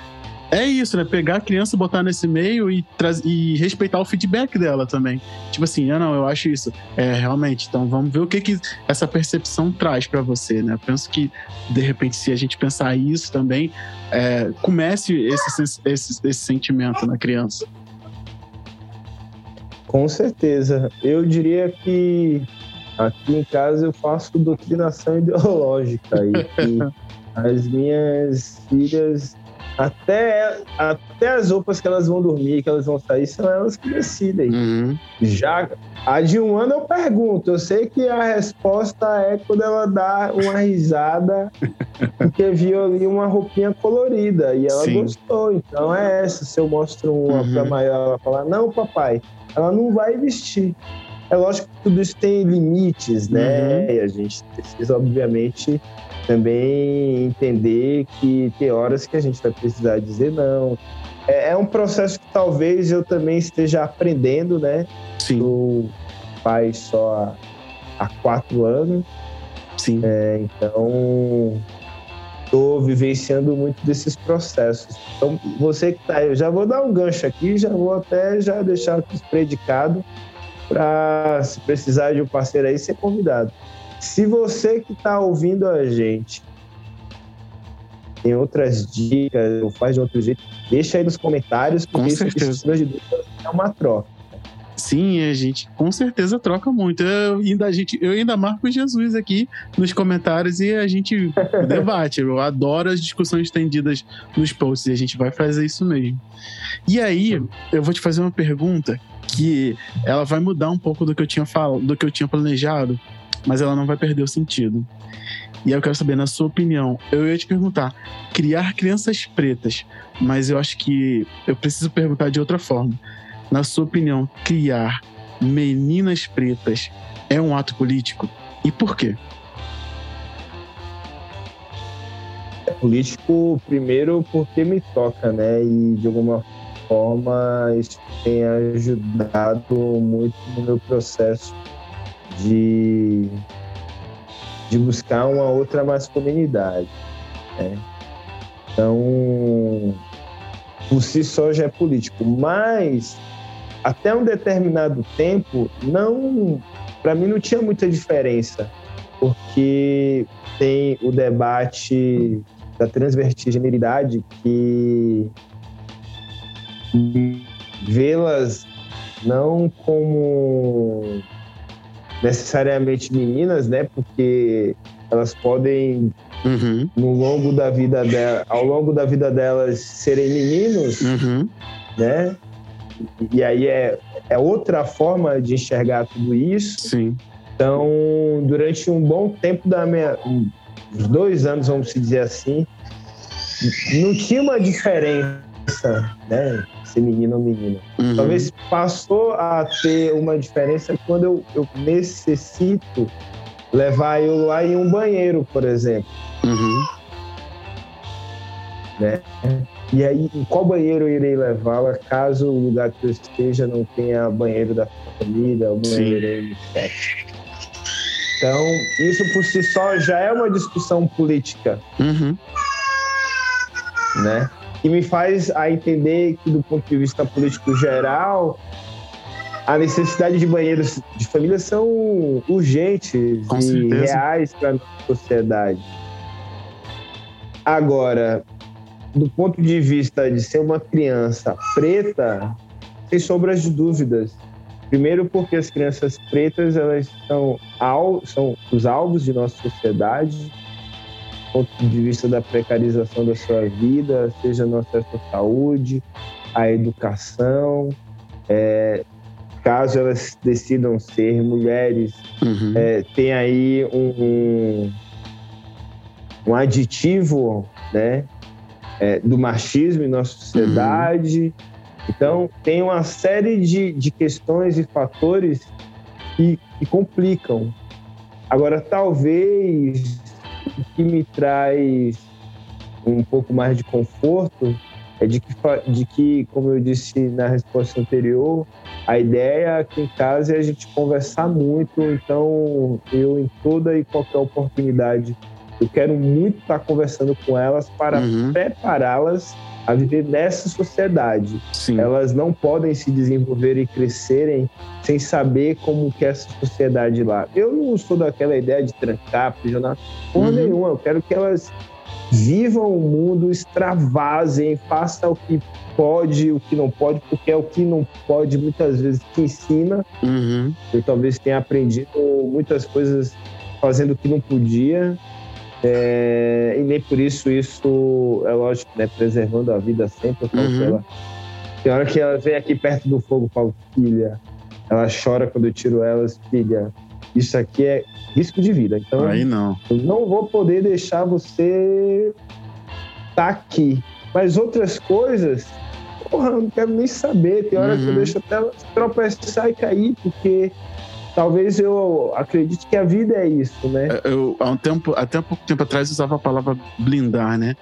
é isso, né? Pegar a criança, botar nesse meio e, e respeitar o feedback dela também. Tipo assim, ah, não, eu acho isso. É, realmente. Então vamos ver o que, que essa percepção traz para você, né? Eu penso que, de repente, se a gente pensar isso também, é, comece esse, esse, esse sentimento na criança. Com certeza. Eu diria que aqui em casa eu faço doutrinação ideológica e que as minhas filhas até, até as roupas que elas vão dormir, que elas vão sair, são elas que decidem. Uhum. Já a de um ano eu pergunto, eu sei que a resposta é quando ela dá uma risada, porque viu ali uma roupinha colorida e ela Sim. gostou. Então é essa. Se eu mostro uma uhum. pra maior, ela fala, não, papai, ela não vai vestir. É lógico que tudo isso tem limites, né? Uhum. E a gente precisa, obviamente, também entender que tem horas que a gente vai precisar dizer não. É, é um processo que talvez eu também esteja aprendendo, né? Sim. Sou pai só há, há quatro anos. Sim. É, então, estou vivenciando muito desses processos. Então, você que está aí, eu já vou dar um gancho aqui, já vou até já deixar aqui predicado para, se precisar de um parceiro aí, ser convidado. Se você que está ouvindo a gente tem outras dicas ou faz de outro jeito, deixa aí nos comentários, porque com certeza. isso é uma troca. Sim, a gente com certeza troca muito. Eu ainda, a gente, eu ainda marco Jesus aqui nos comentários e a gente debate. Eu adoro as discussões estendidas nos posts e a gente vai fazer isso mesmo. E aí, eu vou te fazer uma pergunta que ela vai mudar um pouco do que eu tinha falado, do que eu tinha planejado, mas ela não vai perder o sentido. E eu quero saber, na sua opinião, eu ia te perguntar, criar crianças pretas, mas eu acho que eu preciso perguntar de outra forma. Na sua opinião, criar meninas pretas é um ato político? E por quê? É político, primeiro, porque me toca, né? E de alguma forma isso tem ajudado muito no meu processo de, de buscar uma outra masculinidade. Né? Então, por si só já é político, mas até um determinado tempo, não, para mim não tinha muita diferença, porque tem o debate da transvertigeneidade que vê-las não como necessariamente meninas, né? Porque elas podem Uhum, no longo da vida dela, ao longo da vida delas serem meninos, uhum, né? E aí é, é outra forma de enxergar tudo isso. sim. Então, durante um bom tempo da minha, uns dois anos, vamos dizer assim, não tinha uma diferença, né? Ser menino ou menina. Uhum, Talvez passou a ter uma diferença quando eu, eu necessito levar eu lá em um banheiro, por exemplo. uhum, né? E aí, em qual banheiro eu irei levá-la caso o lugar que eu esteja não tenha banheiro da família, o banheiro do sexo? Então, isso por si só já é uma discussão política, uhum, né? Que me faz a entender que, do ponto de vista político geral, a necessidade de banheiros de família são urgentes Com e certeza. reais para a sociedade. Agora, do ponto de vista de ser uma criança preta, sem sombras de dúvidas. Primeiro porque as crianças pretas elas são, al são os alvos de nossa sociedade, ponto de vista da precarização da sua vida, seja no acesso à saúde, à educação, é, caso elas decidam ser mulheres uhum, é, tem aí um, um, um aditivo né, é, do machismo em nossa sociedade. Então, tem uma série de, de questões e fatores que, que complicam. Agora, talvez o que me traz um pouco mais de conforto é de que, de que, como eu disse na resposta anterior, a ideia aqui em casa é a gente conversar muito, então eu em toda e qualquer oportunidade eu quero muito estar conversando com elas para uhum, prepará-las a viver nessa sociedade. sim. Elas não podem se desenvolver e crescerem sem saber como que é essa sociedade lá. Eu não sou daquela ideia de trancar, aprisionar, porra Uhum. nenhuma. Eu quero que elas vivam o mundo, extravasem, façam o que pode, o que não pode, porque é o que não pode muitas vezes que ensina. Uhum, Eu talvez tenha aprendido muitas coisas fazendo o que não podia. É, e nem por isso isso é lógico, né? Preservando a vida sempre. Eu falo Uhum. ela. Tem hora que ela vem aqui perto do fogo e fala, filha, ela chora quando eu tiro elas, filha. Isso aqui é risco de vida. Então aí não. eu não vou poder deixar você estar aqui. Mas outras coisas, porra, eu não quero nem saber. Tem hora que eu Uhum. deixo até ela tropeçar e cair, porque talvez eu acredite que a vida é isso, né? Eu, há um tempo, até pouco tempo atrás, usava a palavra blindar, né?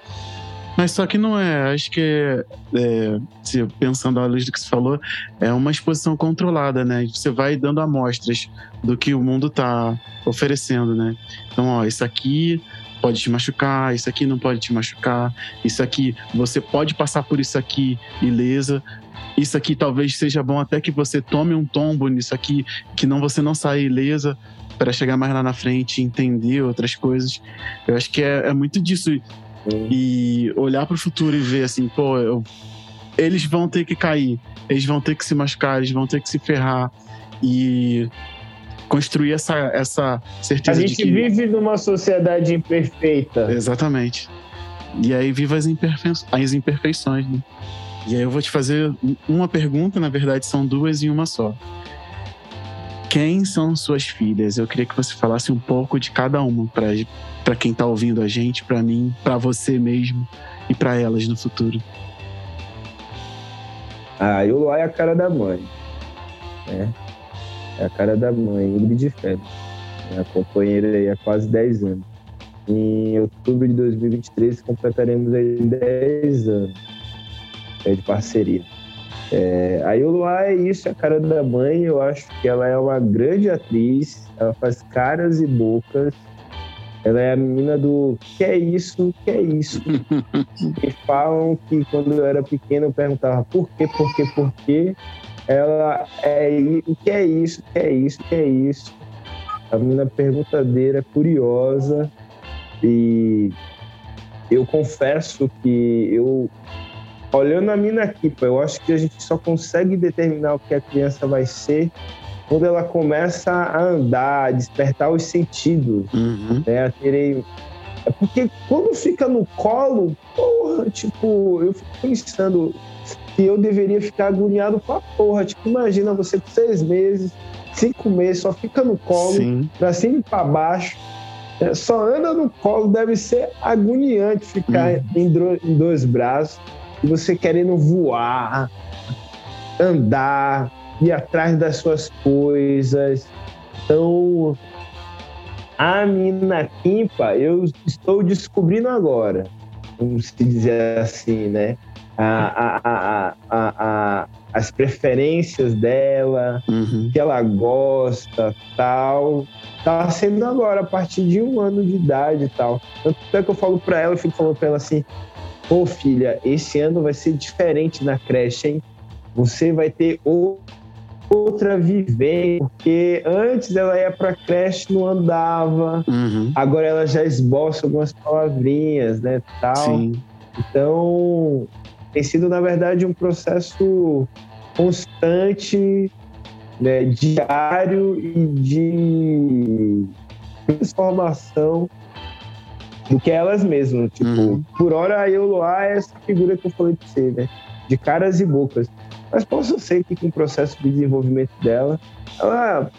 Mas só que não é. Acho que, é, se, pensando à luz do que você falou, é uma exposição controlada, né? Você vai dando amostras do que o mundo tá oferecendo, né? Então, ó, isso aqui pode te machucar, isso aqui não pode te machucar, isso aqui, você pode passar por isso aqui ilesa. Isso aqui talvez seja bom até que você tome um tombo nisso aqui, que não você não saia ilesa para chegar mais lá na frente e entender outras coisas. Eu acho que é, é muito disso. E olhar para o futuro e ver assim, pô, eu- eles vão ter que cair, eles vão ter que se machucar, eles vão ter que se ferrar. E construir essa, essa A certeza de gente que. vive numa sociedade imperfeita. Exatamente. E aí viva as, imperfe... as imperfeições, né? E aí eu vou te fazer uma pergunta, na verdade são duas em uma só. Quem são suas filhas? Eu queria que você falasse um pouco de cada uma para quem tá ouvindo a gente, para mim, para você mesmo e para elas no futuro. Ah, e Luai é a cara da mãe. Né? É a cara da mãe, Ingrid Félix. Minha companheira aí há quase 10 anos. Em outubro de 2023 completaremos aí 10 anos é, de parceria. É, a Yoluá é isso, é a cara da mãe. Eu acho que ela é uma grande atriz. Ela faz caras e bocas. Ela é a menina do que é isso, que é isso. e falam que quando eu era pequeno eu perguntava por quê, por quê, por quê. Ela é o que é isso, o que é isso, o que é isso. A menina perguntadeira, curiosa. E eu confesso que eu olhando a mina aqui, pô, eu acho que a gente só consegue determinar o que a criança vai ser quando ela começa a andar, a despertar os sentidos, Uhum. né? A terem. É porque quando fica no colo, porra, tipo, eu fico pensando que eu deveria ficar agoniado com a porra. Tipo, imagina você com seis meses, cinco meses, só fica no colo, Sim. pra cima e pra baixo. É, Só anda no colo, deve ser agoniante ficar em, dro- em dois braços e você querendo voar, andar, ir atrás das suas coisas. Então, a mina Kimpa, eu estou descobrindo agora, vamos se dizer assim, né? A, a, a, a, a, as preferências dela, Uhum. que ela gosta, tal. Tá sendo agora, a partir de um ano de idade e tal. Tanto é que eu falo pra ela, eu fico falando pra ela assim: Pô, filha, esse ano vai ser diferente na creche, hein? Você vai ter outra vivência, porque antes ela ia pra creche, não andava, Uhum. agora ela já esboça algumas palavrinhas, né, tal. Sim. Então, tem sido, na verdade, um processo constante, né, diário e de transformação do que elas mesmas. Tipo, Uhum. por hora a Euluá é essa figura que eu falei pra você, né? De caras e bocas. Mas posso ser que com o processo de desenvolvimento dela, ela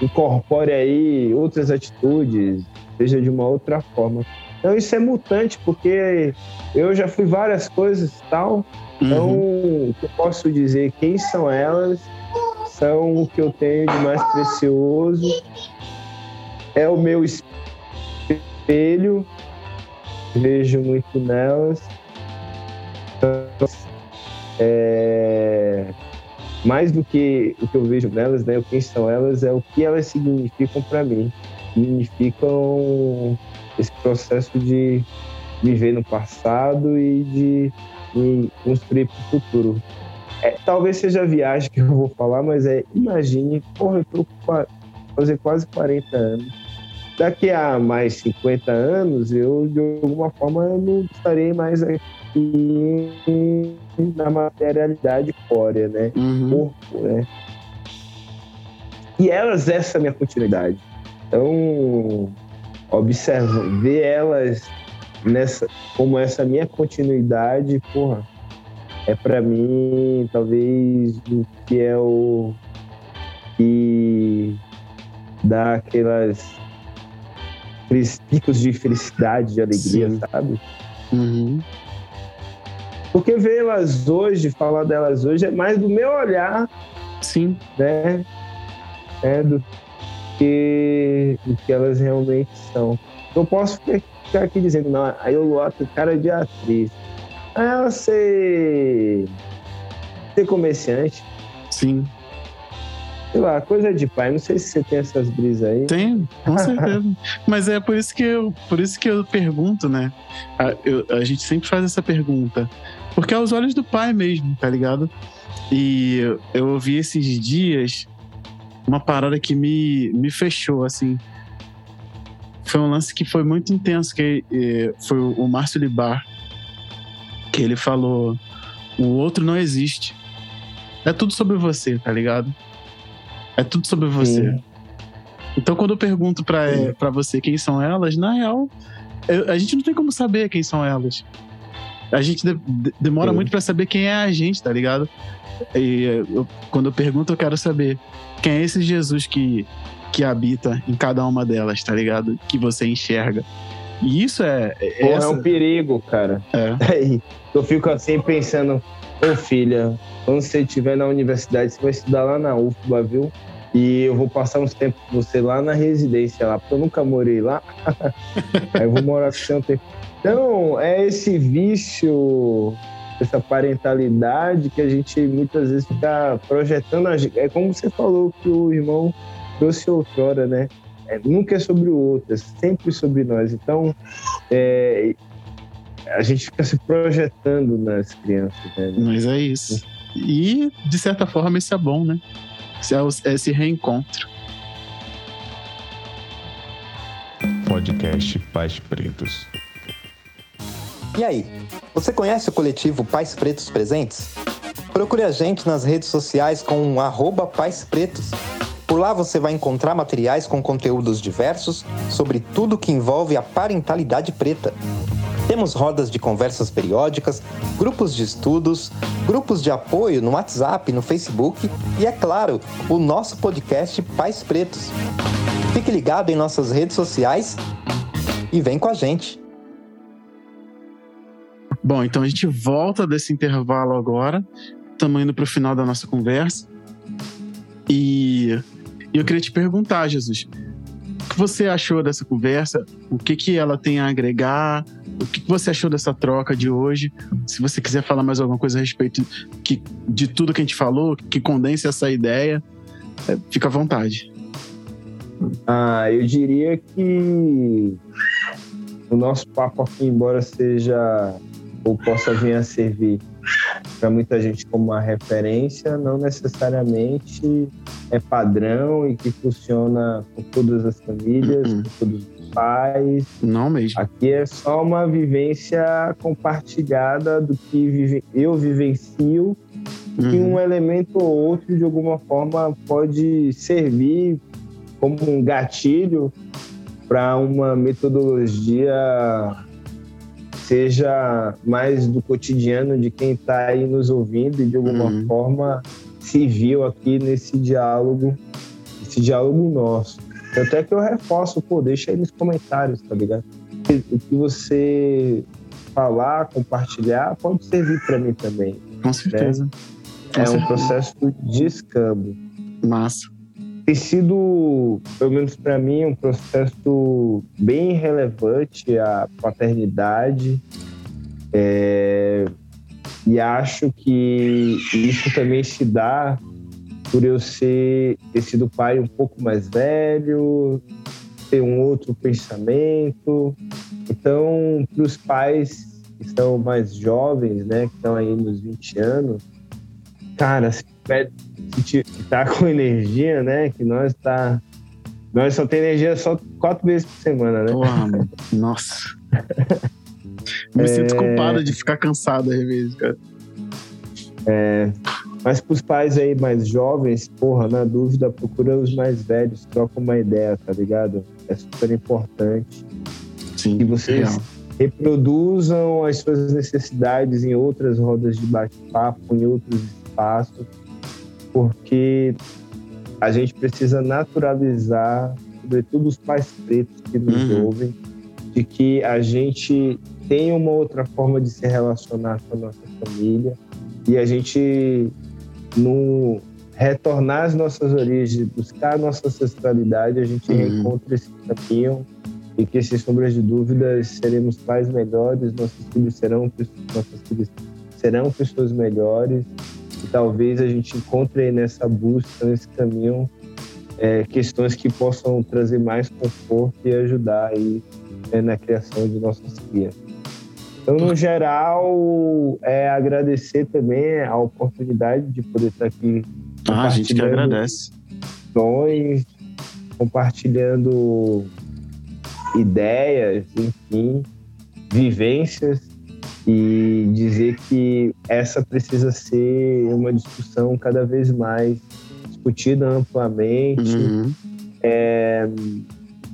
incorpore aí outras atitudes, seja de uma outra forma. Então isso é mutante, porque eu já fui várias coisas e tal. Então, Uhum. o que eu posso dizer, quem são elas, são o que eu tenho de mais precioso. É o meu espelho, vejo muito nelas. É, mais do que o que eu vejo nelas, né? o Quem são elas é o que elas significam para mim. Significam esse processo de viver no passado e de me construir para o futuro. É, talvez seja a viagem que eu vou falar, mas é imagine, porra, eu tô fazer quase 40 anos. Daqui a mais 50 anos, eu de alguma forma não estarei mais aqui na materialidade córea, né? Uhum. corpo, né? E elas, essa é a minha continuidade. Então, observa, ver elas nessa, como essa minha continuidade, porra, é para mim, talvez, o que é o que dá aquelas aqueles picos de felicidade, de alegria, Sim. sabe? Uhum. Porque vê-las hoje, falar delas hoje, é mais do meu olhar Sim. né? É, do que, do que elas realmente são. Eu posso ficar aqui dizendo, não, a Yoluá tem cara de atriz. Ah, Ela ser, ser comerciante, Sim. Sei lá, coisa de pai. Não sei se você tem essas brisas aí. Tem, com certeza. Mas é por isso que eu, por isso que eu pergunto, né? A, eu- a gente sempre faz essa pergunta. Porque é aos olhos do pai mesmo, tá ligado? E eu- eu ouvi esses dias uma parada que me, me fechou, assim. Foi um lance que foi muito intenso, que eh, foi o Márcio Libar, que ele falou: o outro não existe. É tudo sobre você, tá ligado? É tudo sobre você. Sim. Então, quando eu pergunto pra você quem são elas, na real, eu- a gente não tem como saber quem são elas. A gente de- de- demora Sim. muito pra saber quem é a gente, tá ligado? E eu- quando eu pergunto, eu quero saber quem é esse Jesus que, que habita em cada uma delas, tá ligado? Que você enxerga. E isso é. é essa- é um perigo, cara. é. Aí, eu fico assim pensando, ô filha, quando você estiver na universidade, você vai estudar lá na UFBA, viu? E eu vou passar uns tempos com você lá na residência lá, porque eu nunca morei lá. Aí eu vou morar com você um tempo. Então, é esse vício, essa parentalidade que a gente muitas vezes fica projetando. É como você falou que o irmão trouxe outrora, né? É, nunca é sobre o outro, é sempre sobre nós. Então, é, a gente fica se projetando nas crianças, né? Mas é isso. E, de certa forma, isso é bom, né? Esse, é o- esse reencontro. Podcast Pais Pretos. E aí, você conhece o coletivo Pais Pretos Presentes? Procure a gente nas redes sociais com arroba Pais Pretos. Por lá você vai encontrar materiais com conteúdos diversos sobre tudo que envolve a parentalidade preta. Temos rodas de conversas periódicas, grupos de estudos, grupos de apoio no WhatsApp, no Facebook e, é claro, o nosso podcast Pais Pretos. Fique ligado em nossas redes sociais e vem com a gente. Bom, então a gente volta desse intervalo agora. Estamos indo para o final da nossa conversa. E eu queria te perguntar, Jesus, o que você achou dessa conversa? O que, que ela tem a agregar? O que, que você achou dessa troca de hoje? Se você quiser falar mais alguma coisa a respeito que, de tudo que a gente falou, que condense essa ideia, é, fica à vontade. Ah, eu diria que o nosso papo aqui, embora seja ou possa vir a servir para muita gente como uma referência, não necessariamente é padrão e que funciona com todas as famílias, Uhum. com todos os pais. Não mesmo. Aqui é só uma vivência compartilhada do que vive- eu vivencio e Uhum. um elemento ou outro, de alguma forma, pode servir como um gatilho para uma metodologia seja mais do cotidiano de quem está aí nos ouvindo e de alguma Uhum. forma se viu aqui nesse diálogo, esse diálogo nosso. Tanto é que eu reforço, pô, deixa aí nos comentários, tá ligado? O que você falar, compartilhar, pode servir para mim também. Com certeza. Com É um certeza. processo de escambo. Massa. Tem sido, pelo menos para mim, um processo bem relevante a paternidade. É, e acho que isso também se dá por eu ser, ter sido pai um pouco mais velho, ter um outro pensamento. Então, para os pais que estão mais jovens, né, que estão aí nos 20 anos, cara, se tá com energia, né? Que nós tá. Nós só tem energia só quatro vezes por semana, né? Mano. Nossa. Me sinto culpado de ficar cansado às vezes, cara. Mas pros pais aí mais jovens, porra, na dúvida, procura os mais velhos, troca uma ideia, tá ligado? É super importante. Sim. Que vocês real. reproduzam as suas necessidades em outras rodas de bate-papo, em outros espaços, porque a gente precisa naturalizar, sobretudo os pais pretos que nos Uhum. ouvem, de que a gente tem uma outra forma de se relacionar com a nossa família e a gente no retornar às nossas origens, buscar a nossa ancestralidade, a gente Uhum. reencontra esse caminho e que, sem sombras de dúvidas, seremos pais melhores, nossos filhos serão, nossos filhos serão pessoas melhores e talvez a gente encontre nessa busca, nesse caminho, é, questões que possam trazer mais conforto e ajudar aí né, na criação de nossas crianças. Então, no geral, é agradecer também a oportunidade de poder estar aqui Ah, a gente que compartilhando agradece. questões, compartilhando ideias, enfim, vivências e dizer que essa precisa ser uma discussão cada vez mais discutida amplamente Uhum.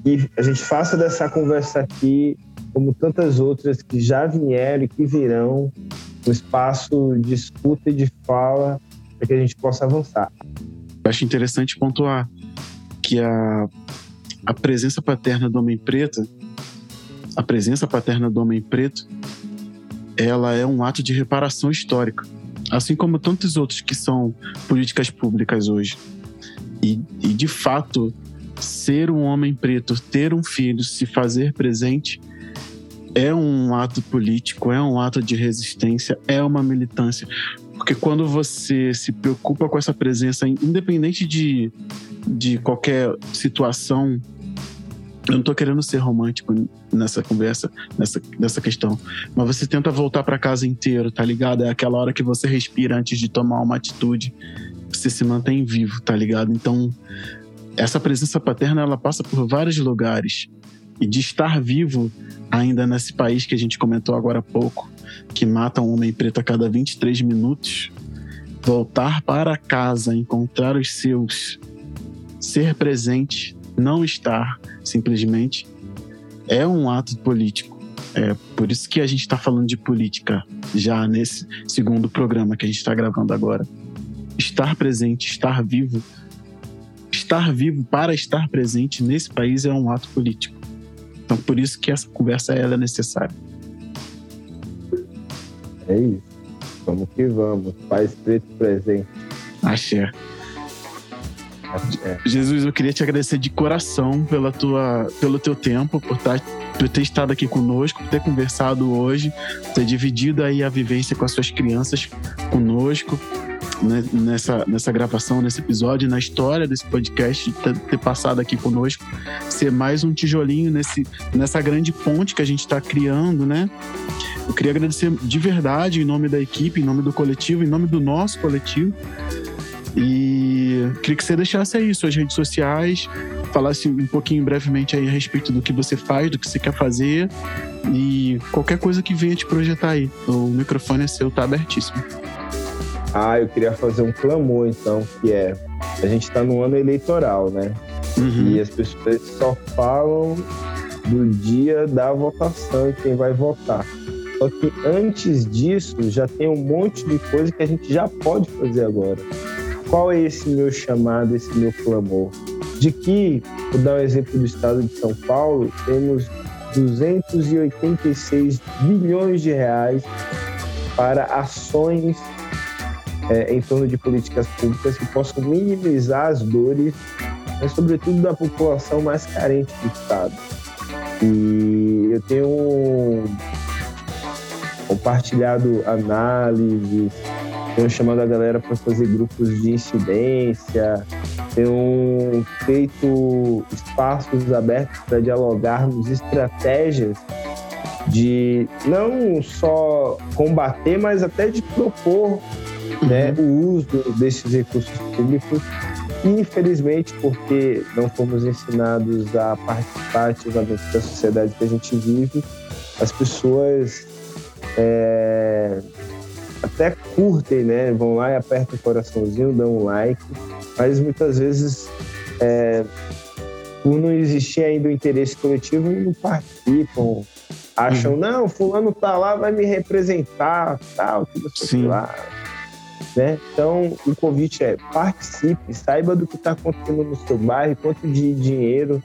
e a gente faça dessa conversa aqui como tantas outras que já vieram e que virão um espaço de escuta e de fala para que a gente possa avançar. Eu acho interessante pontuar que a, a presença paterna do homem preto, a presença paterna do homem preto, ela é um ato de reparação histórica, assim como tantos outros que são políticas públicas hoje. E, e de fato, ser um homem preto, ter um filho, se fazer presente, é um ato político, é um ato de resistência, é uma militância. Porque quando você se preocupa com essa presença, independente de, de qualquer situação, eu não tô querendo ser romântico nessa conversa, nessa, nessa questão, mas você tenta voltar para casa inteiro, tá ligado? É aquela hora que você respira antes de tomar uma atitude, você se mantém vivo, tá ligado? Então, essa presença paterna, ela passa por vários lugares. E de estar vivo ainda nesse país que a gente comentou agora há pouco, que mata um homem preto a cada 23 minutos, voltar para casa, encontrar os seus, ser presente, não estar simplesmente, é um ato político. É por isso que a gente está falando de política já nesse segundo programa que a gente está gravando agora. Estar presente, estar vivo, estar vivo para estar presente nesse país é um ato político. Então, por isso que essa conversa ela é necessária. É isso. Vamos que vamos. Paz preto presente. Axé. Axé. Jesus, eu queria te agradecer de coração pela tua, pelo teu tempo, por, tá, por ter estado aqui conosco, por ter conversado hoje, ter dividido aí a vivência com as suas crianças conosco né, nessa, nessa gravação, nesse episódio, na história desse podcast, ter, passado aqui conosco, ser mais um tijolinho nesse, nessa grande ponte que a gente está criando, né? Eu queria agradecer de verdade, em nome da equipe, em nome do coletivo, em nome do nosso coletivo. E queria que você deixasse aí suas redes sociais, falasse um pouquinho brevemente aí a respeito do que você faz, do que você quer fazer e qualquer coisa que venha te projetar aí. O microfone é seu, tá abertíssimo. Ah, eu queria fazer um clamor, então, que é: a gente está no ano eleitoral, né? Uhum. E as pessoas só falam do dia da votação e quem vai votar. Só que antes disso, já tem um monte de coisa que a gente já pode fazer agora. Qual é esse meu chamado, esse meu clamor? De que, vou dar um exemplo do estado de São Paulo, temos 286 bilhões de reais para ações é, em torno de políticas públicas que possam minimizar as dores, mas sobretudo da população mais carente do Estado. E eu tenho compartilhado análises, tenho chamado a galera para fazer grupos de incidência, tenho feito espaços abertos para dialogarmos estratégias de não só combater, mas até de propor né, o uso desses recursos públicos. Infelizmente, porque não fomos ensinados a participar ativamente da sociedade que a gente vive, as pessoas é, até curtem, né? Vão lá e apertam o coraçãozinho, dão um like, mas muitas vezes, é, por não existir ainda o interesse coletivo, não participam. Acham, Uhum. não, fulano tá lá, vai me representar, tal, que não sei o que Sim. lá. Né? Então, o convite é participe, saiba do que está acontecendo no seu bairro, quanto de dinheiro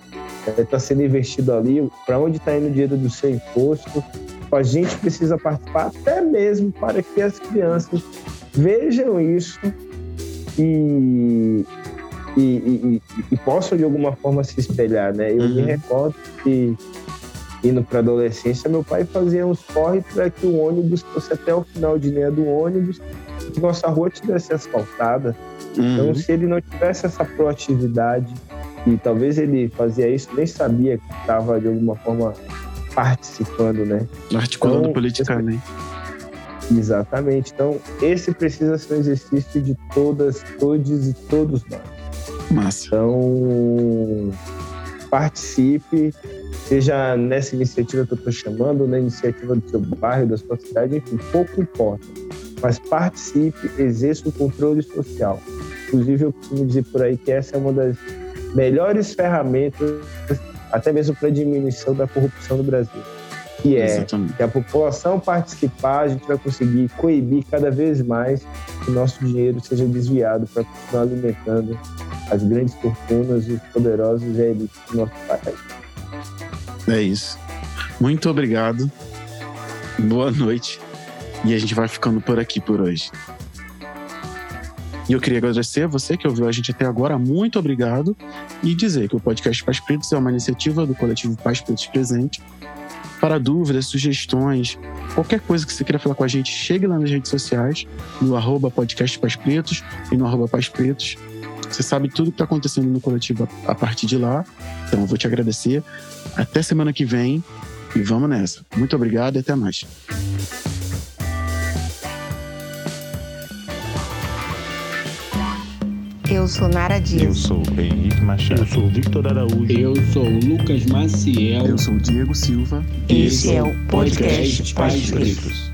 está sendo investido ali, para onde está indo o dinheiro do seu imposto. A gente precisa participar até mesmo para que as crianças vejam isso e, e, e- e- possam de alguma forma se espelhar. Né? Eu me Uhum. recordo que indo para adolescência, meu pai fazia uns corre para que o ônibus fosse até o final de linha do ônibus, nossa rua tivesse asfaltada. Então, Uhum. se ele não tivesse essa proatividade, e talvez ele fazia isso, nem sabia que estava de alguma forma participando, né? Articulando Então, politicamente. Exatamente. Então, esse precisa ser um exercício de todas, todos e todos nós. Massa. Então, participe, seja nessa iniciativa que eu estou chamando, na iniciativa do seu bairro, da sua cidade, enfim, pouco importa. Mas participe, exerça o controle social. Inclusive, eu costumo dizer por aí que essa é uma das melhores ferramentas, até mesmo para a diminuição da corrupção no Brasil. Que é Exatamente. que a população participar, a gente vai conseguir coibir cada vez mais que o nosso dinheiro seja desviado para continuar alimentando as grandes fortunas, os poderosos e a elite do nosso país. É isso. Muito obrigado. Boa noite. E a gente vai ficando por aqui por hoje. E eu queria agradecer a você que ouviu a gente até agora. Muito obrigado. E dizer que o podcast Pais Pretos é uma iniciativa do coletivo Pais Pretos Presente. Para dúvidas, sugestões, qualquer coisa que você queira falar com a gente, chegue lá nas redes sociais, no arroba podcast Pais Pretos e no arroba Pais Pretos. Você sabe tudo que está acontecendo no coletivo a partir de lá. Então eu vou te agradecer. Até semana que vem e vamos nessa. Muito obrigado e até mais. Eu sou Nara Eu Dias. sou Henrique Machado. Eu sou Victor Araújo. Eu sou o Lucas Maciel. Eu sou o Diego Silva. Esse é o podcast Pais Pais Pretos. Pretos.